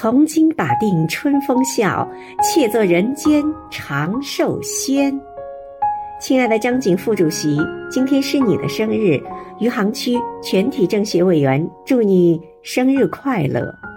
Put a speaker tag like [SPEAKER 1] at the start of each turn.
[SPEAKER 1] 从今打定春风笑且做人间长寿仙。亲爱的张景副主席今天是你的生日余杭区全体政协委员祝你生日快乐。